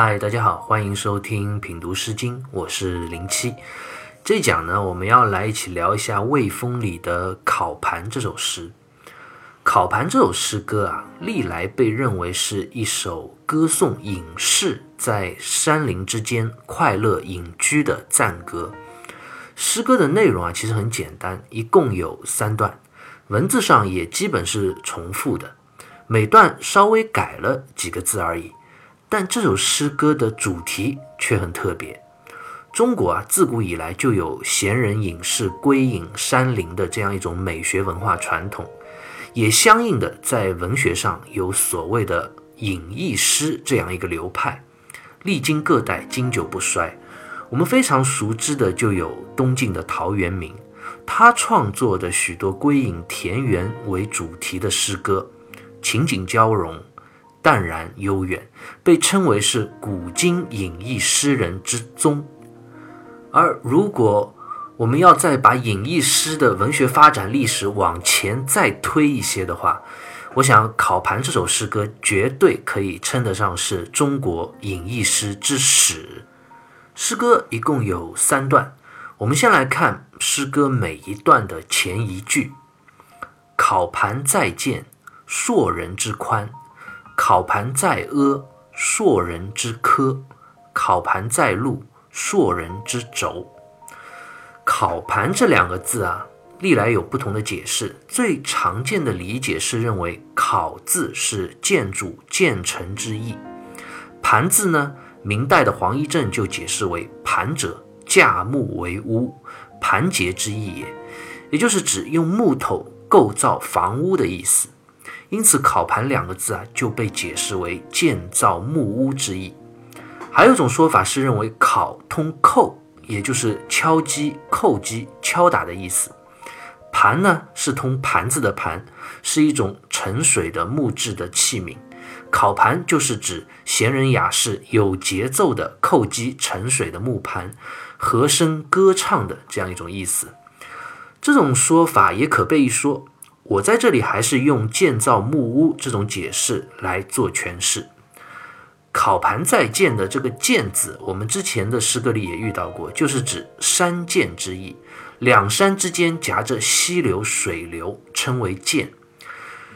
嗨，大家好，欢迎收听品读诗经，我是零七。这一讲呢，我们要来一起聊一下魏风里的《考盘》这首诗。《考盘》这首诗歌啊，历来被认为是一首歌颂隐士在山林之间快乐隐居的赞歌。诗歌的内容啊，其实很简单，一共有三段，文字上也基本是重复的，每段稍微改了几个字而已。但这首诗歌的主题却很特别。中国啊，自古以来就有闲人隐士归隐山林的这样一种美学文化传统，也相应的在文学上有所谓的隐逸诗这样一个流派，历经各代经久不衰。我们非常熟知的就有东晋的陶渊明，他创作的许多归隐田园为主题的诗歌，情景交融。淡然悠远，被称为是古今隐逸诗人之宗。而如果我们要再把隐逸诗的文学发展历史往前再推一些的话，我想《考盘》这首诗歌绝对可以称得上是中国隐逸诗之始。诗歌一共有三段，我们先来看诗歌每一段的前一句：“考盘在见，硕人之宽。”考盘在阿，硕人之科；考盘在路，硕人之轴。考盘这两个字啊，历来有不同的解释。最常见的理解是认为“考”字是建筑建成之意，“盘”字呢，明代的黄一正就解释为“盘者，架木为屋，盘结之意也”，也就是指用木头构造房屋的意思。因此，“烤盘”两个字啊，就被解释为建造木屋之意。还有一种说法是认为“烤”通“叩”，也就是敲击、叩击、敲打的意思；“盘”呢是通盘子的“盘”，是一种盛水的木质的器皿。烤盘就是指闲人雅士有节奏的叩击盛水的木盘，和声歌唱的这样一种意思。这种说法也可被一说。我在这里还是用建造木屋这种解释来做诠释。考盘在建的这个“建”字，我们之前的诗歌里也遇到过，就是指山涧之意，两山之间夹着溪流水流，称为涧。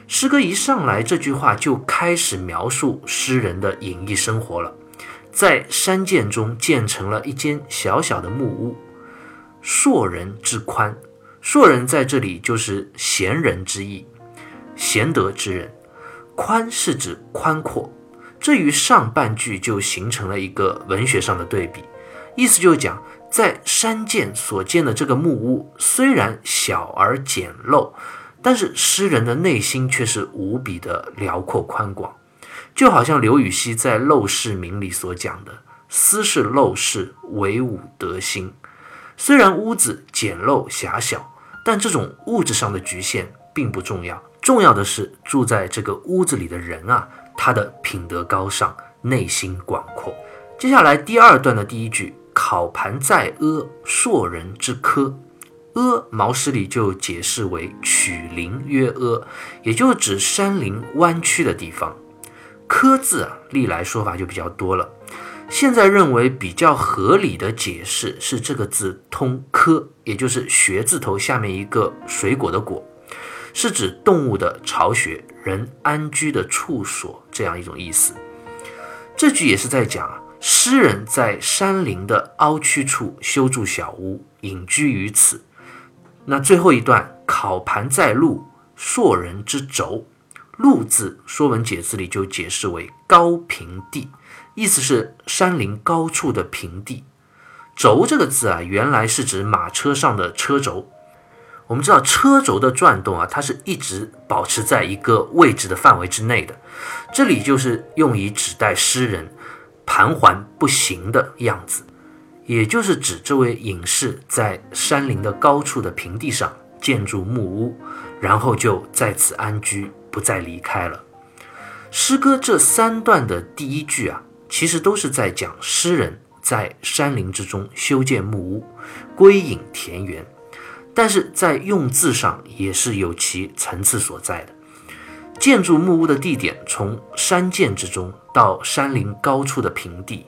诗歌一上来，这句话就开始描述诗人的隐逸生活了，在山涧中建成了一间小小的木屋，硕人之宽。硕人在这里就是贤人之意，贤德之人。宽是指宽阔，这与上半句就形成了一个文学上的对比。意思就是讲，在山涧所建的这个木屋虽然小而简陋，但是诗人的内心却是无比的辽阔宽广。就好像刘禹锡在《陋室铭》里所讲的：“斯是陋室，惟吾德馨。”虽然屋子简陋狭小。但这种物质上的局限并不重要，重要的是住在这个屋子里的人啊，他的品德高尚，内心广阔。接下来第二段的第一句：“考盘在阿，硕人之科。”阿，毛诗里就解释为曲林曰阿，也就指山林弯曲的地方。科字啊，历来说法就比较多了。现在认为比较合理的解释是这个字通科，也就是学字头下面一个水果的果，是指动物的巢穴、人安居的处所这样一种意思。这句也是在讲啊，诗人在山林的凹曲处修筑小屋，隐居于此。那最后一段考盘在路，硕人之轴，路字《说文解字》里就解释为高平地。意思是山林高处的平地，轴这个字啊，原来是指马车上的车轴。我们知道车轴的转动啊，它是一直保持在一个位置的范围之内的。这里就是用以指代诗人盘桓不行的样子，也就是指这位隐士在山林的高处的平地上建筑木屋，然后就在此安居，不再离开了。诗歌这三段的第一句啊。其实都是在讲诗人在山林之中修建木屋，归隐田园，但是在用字上也是有其层次所在的。建筑木屋的地点从山涧之中到山林高处的平地，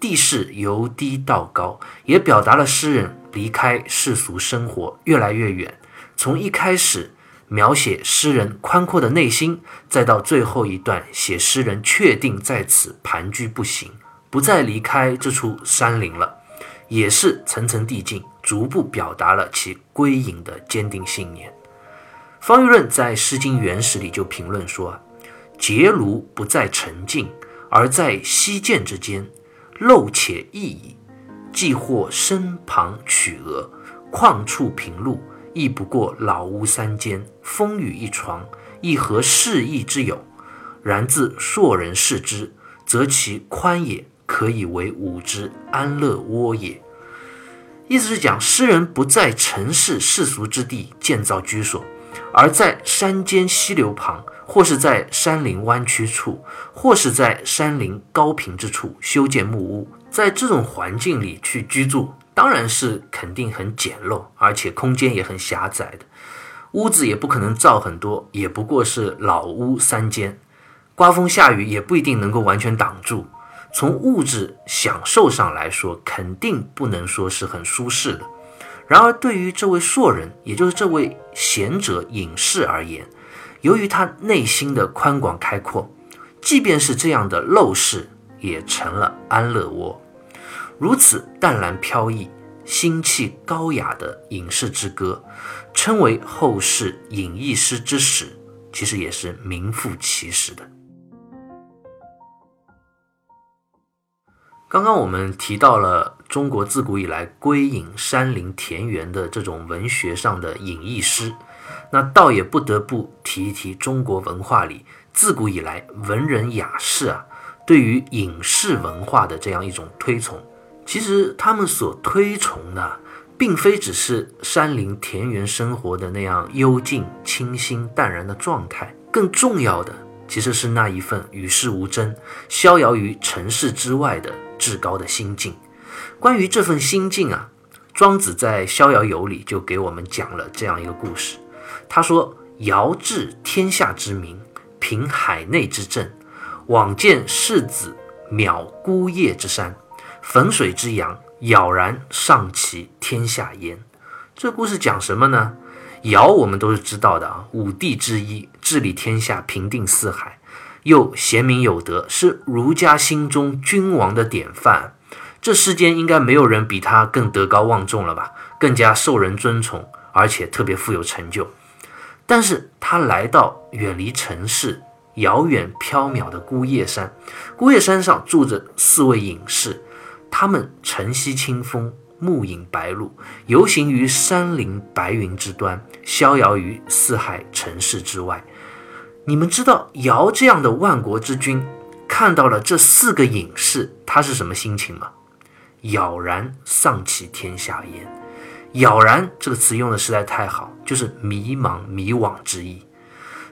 地势由低到高，也表达了诗人离开世俗生活越来越远。从一开始描写诗人宽阔的内心，再到最后一段写诗人确定在此盘踞不行，不再离开这处山林了，也是层层递进，逐步表达了其归隐的坚定信念。方玉润在《诗经原始》里就评论说：“结庐不在沉静，而在溪涧之间，陋且易矣。既或身旁曲额，旷处平路，亦不过老屋三间，风雨一床，亦何适意之有？然自硕人视之，则其宽也，可以为吾之安乐窝也。”意思是讲，诗人不在城市世俗之地建造居所。而在山间溪流旁，或是在山林弯曲处，或是在山林高平之处修建木屋，在这种环境里去居住，当然是肯定很简陋，而且空间也很狭窄的。屋子也不可能造很多，也不过是老屋三间，刮风下雨也不一定能够完全挡住。从物质享受上来说，肯定不能说是很舒适的。然而，对于这位硕人，也就是这位贤者隐士而言，由于他内心的宽广开阔，即便是这样的陋室，也成了安乐窝。如此淡然飘逸、心气高雅的隐士之歌，称为后世隐逸诗之始，其实也是名副其实的。刚刚我们提到了中国自古以来归隐山林田园的这种文学上的隐逸诗，那倒也不得不提一提中国文化里自古以来文人雅士啊对于隐士文化的这样一种推崇。其实他们所推崇的，并非只是山林田园生活的那样幽静、清新、淡然的状态，更重要的其实是那一份与世无争、逍遥于尘世之外的。至高的心境，关于这份心境啊，庄子在《逍遥游》里就给我们讲了这样一个故事。他说：“尧治天下之民，平海内之政，往见世子渺孤叶之山，汾水之阳，杳然上其天下焉。”这故事讲什么呢？尧我们都是知道的啊，五帝之一，治理天下，平定四海。又贤明有德，是儒家心中君王的典范。这世间应该没有人比他更德高望重了吧？更加受人尊崇，而且特别富有成就。但是他来到远离城市、遥远缥缈的孤叶山，孤叶山上住着四位隐士，他们晨曦清风，暮饮白露，游行于山林白云之端，逍遥于四海城市之外。你们知道尧这样的万国之君看到了这四个隐士，他是什么心情吗？杳然丧其天下焉。杳然这个词用的实在太好，就是迷茫、迷惘之意。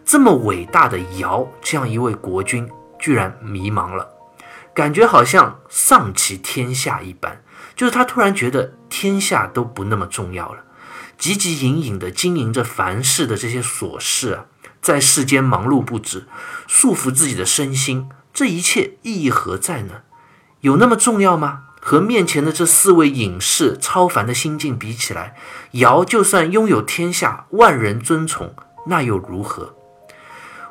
这么伟大的尧，这样一位国君，居然迷茫了，感觉好像丧其天下一般，就是他突然觉得天下都不那么重要了，汲汲营营地经营着凡事的这些琐事啊。在世间忙碌不止，束缚自己的身心，这一切意义何在呢？有那么重要吗？和面前的这四位隐士超凡的心境比起来，尧就算拥有天下，万人尊崇，那又如何？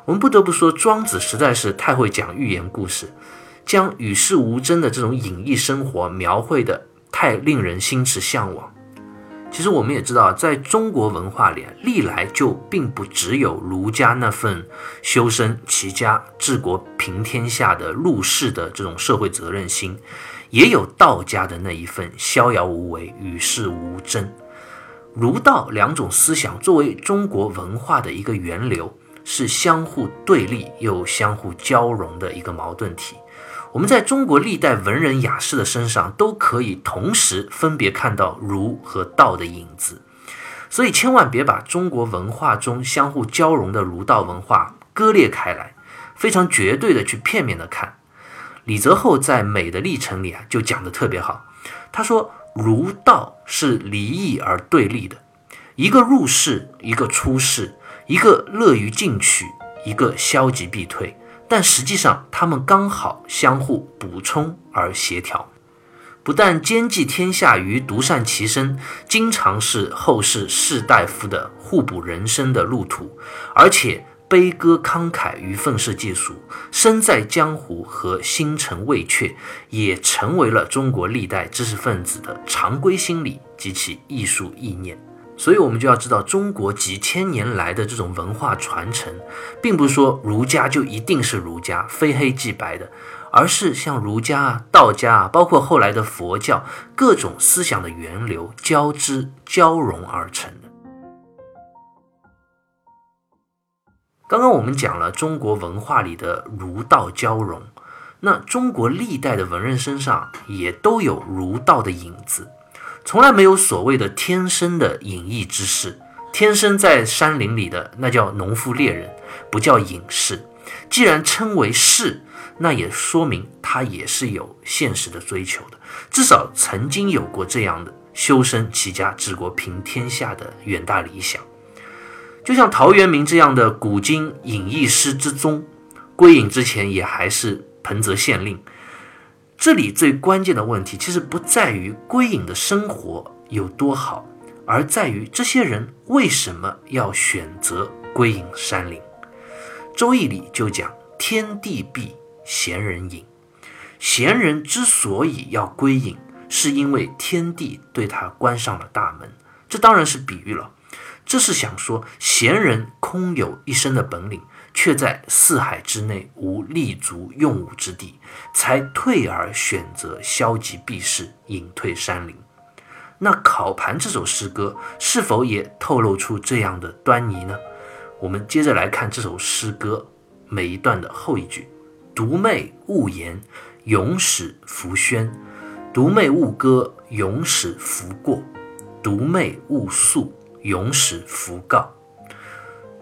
我们不得不说，庄子实在是太会讲寓言故事，将与世无争的这种隐逸生活描绘的太令人心驰向往。其实我们也知道，在中国文化里，历来就并不只有儒家那份修身齐家治国平天下的入世的这种社会责任心，也有道家的那一份逍遥无为、与世无争。儒道两种思想作为中国文化的一个源流，是相互对立又相互交融的一个矛盾体。我们在中国历代文人雅士的身上，都可以同时分别看到儒和道的影子，所以千万别把中国文化中相互交融的儒道文化割裂开来，非常绝对的去片面的看。李泽厚在《美的历程》里啊，就讲的特别好，他说儒道是离异而对立的，一个入世，一个出世，一个乐于进取，一个消极避退，但实际上他们刚好相互补充而协调，不但兼济天下于独善其身，经常是后世士大夫的互补人生的路途，而且悲歌慷慨与愤世嫉俗，身在江湖和星辰未却，也成为了中国历代知识分子的常规心理及其艺术意念。所以，我们就要知道，中国几千年来的这种文化传承，并不是说儒家就一定是儒家，非黑即白的，而是像儒家啊、道家啊，包括后来的佛教，各种思想的源流交织交融而成的。刚刚我们讲了中国文化里的儒道交融，那中国历代的文人身上也都有儒道的影子。从来没有所谓的天生的隐逸之士，天生在山林里的那叫农夫猎人，不叫隐士。既然称为士，那也说明他也是有现实的追求的，至少曾经有过这样的修身齐家治国平天下的远大理想。就像陶渊明这样的古今隐逸诗之宗，归隐之前也还是彭泽县令。这里最关键的问题，其实不在于归隐的生活有多好，而在于这些人为什么要选择归隐山林。《周易》里就讲：“天地闭，贤人隐。”贤人之所以要归隐，是因为天地对他关上了大门。这当然是比喻了，这是想说贤人空有一身的本领。却在四海之内无立足用武之地，才退而选择消极避世，隐退山林。那《考盘》这首诗歌是否也透露出这样的端倪呢？我们接着来看这首诗歌每一段的后一句：“独寐勿言，永始浮轩；独寐勿歌，永始弗过；独寐勿诉，永始弗告。”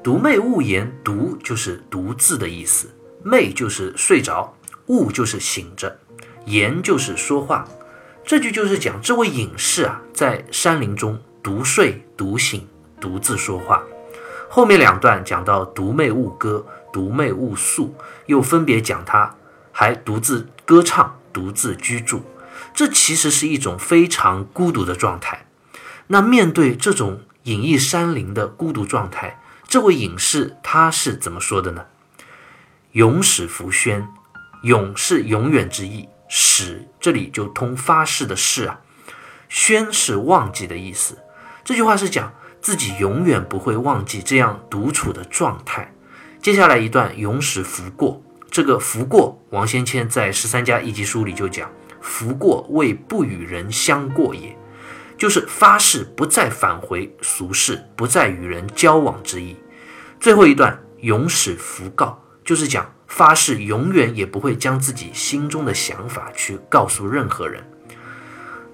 独寐勿言，独就是独自的意思，寐就是睡着，勿就是醒着，言就是说话。这句就是讲这位隐士啊，在山林中独睡、独醒、独自说话。后面两段讲到独寐勿歌、独寐勿诉，又分别讲他还独自歌唱、独自居住。这其实是一种非常孤独的状态。那面对这种隐逸山林的孤独状态，这位隐士他是怎么说的呢？永始弗宣，永是永远之意，始这里就通发誓的誓啊，宣是忘记的意思。这句话是讲自己永远不会忘记这样独处的状态。接下来一段永始弗过，这个弗过，王先谦在十三家一集书里就讲，弗过为不与人相过也。就是发誓不再返回俗世，不再与人交往之意。最后一段永始弗告，就是讲发誓永远也不会将自己心中的想法去告诉任何人。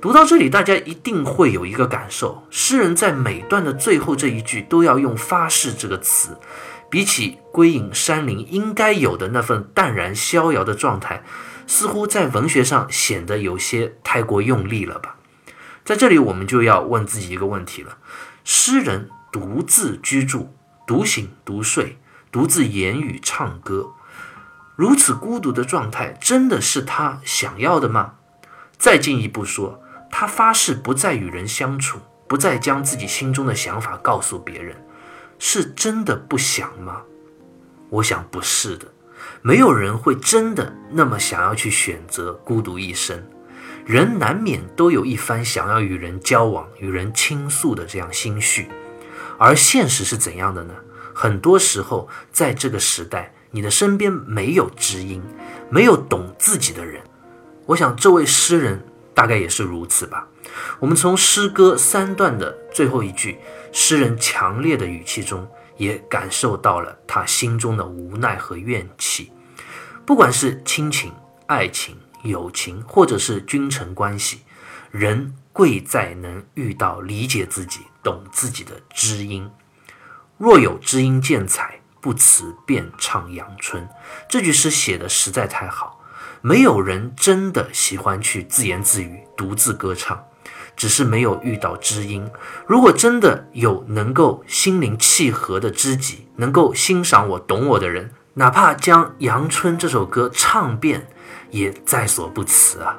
读到这里，大家一定会有一个感受：诗人在每段的最后这一句都要用“发誓”这个词，比起归隐山林应该有的那份淡然逍遥的状态，似乎在文学上显得有些太过用力了吧。在这里，我们就要问自己一个问题了：诗人独自居住、独醒、独睡、独自言语、唱歌，如此孤独的状态，真的是他想要的吗？再进一步说，他发誓不再与人相处，不再将自己心中的想法告诉别人，是真的不想吗？我想不是的，没有人会真的那么想要去选择孤独一生。人难免都有一番想要与人交往、与人倾诉的这样心绪，而现实是怎样的呢？很多时候，在这个时代，你的身边没有知音，没有懂自己的人。我想，这位诗人大概也是如此吧。我们从诗歌三段的最后一句，诗人强烈的语气中，也感受到了他心中的无奈和怨气。不管是亲情、爱情。友情或者是君臣关系，人贵在能遇到理解自己、懂自己的知音。若有知音见采，不辞便唱阳春。这句诗写的实在太好。没有人真的喜欢去自言自语、独自歌唱，只是没有遇到知音。如果真的有能够心灵契合的知己，能够欣赏我、懂我的人，哪怕将《阳春》这首歌唱遍，也在所不辞啊！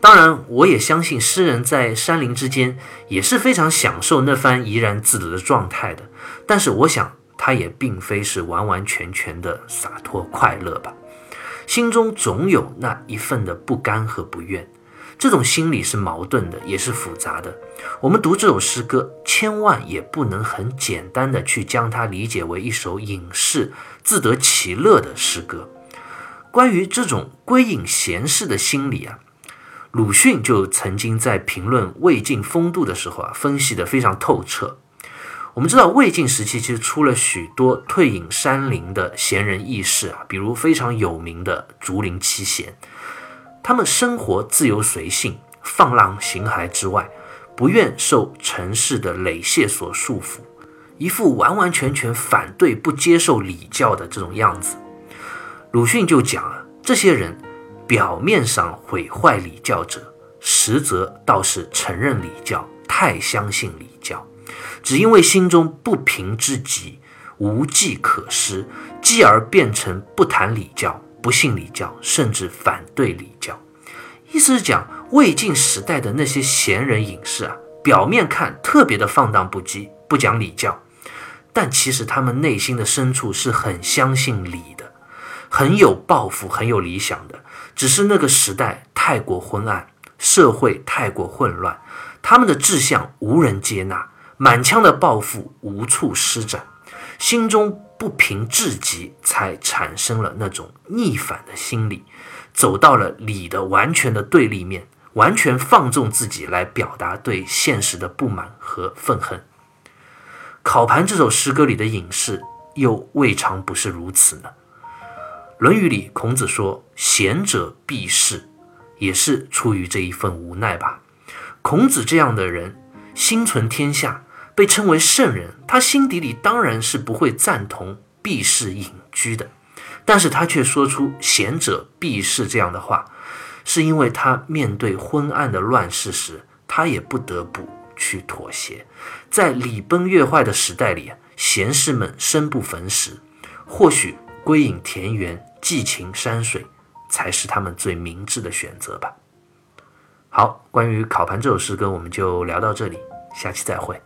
当然，我也相信诗人在山林之间也是非常享受那番怡然自得的状态的。但是，我想他也并非是完完全全的洒脱快乐吧，心中总有那一份的不甘和不愿。这种心理是矛盾的，也是复杂的。我们读这首诗歌，千万也不能很简单的去将它理解为一首隐士自得其乐的诗歌。关于这种归隐闲适的心理啊，鲁迅就曾经在评论魏晋风度的时候啊，分析的非常透彻。我们知道，魏晋时期其实出了许多退隐山林的闲人逸士啊，比如非常有名的竹林七贤。他们生活自由随性、放浪形骸之外，不愿受尘世的累屑所束缚，一副完完全全反对、不接受礼教的这种样子。鲁迅就讲啊，这些人表面上毁坏礼教者，实则倒是承认礼教，太相信礼教，只因为心中不平之极，无计可施，继而变成不谈礼教。不信礼教，甚至反对礼教，意思是讲魏晋时代的那些闲人隐士啊，表面看特别的放荡不羁，不讲礼教，但其实他们内心的深处是很相信礼，很有抱负，很有理想的。只是那个时代太过昏暗，社会太过混乱，他们的志向无人接纳，满腔的抱负无处施展，心中。不平至极，才产生了那种逆反的心理，走到了理的完全的对立面，完全放纵自己来表达对现实的不满和愤恨。考盘这首诗歌里的隐士又未尝不是如此呢？《论语》里孔子说：“贤者必士”，也是出于这一份无奈吧。孔子这样的人，心存天下。被称为圣人，他心底里当然是不会赞同避世隐居的，但是他却说出“贤者避世”这样的话，是因为他面对昏暗的乱世时，他也不得不去妥协。在礼崩乐坏的时代里，贤士们生不逢时，或许归隐田园、寄情山水，才是他们最明智的选择吧。好，关于烤盘这首诗歌，我们就聊到这里，下期再会。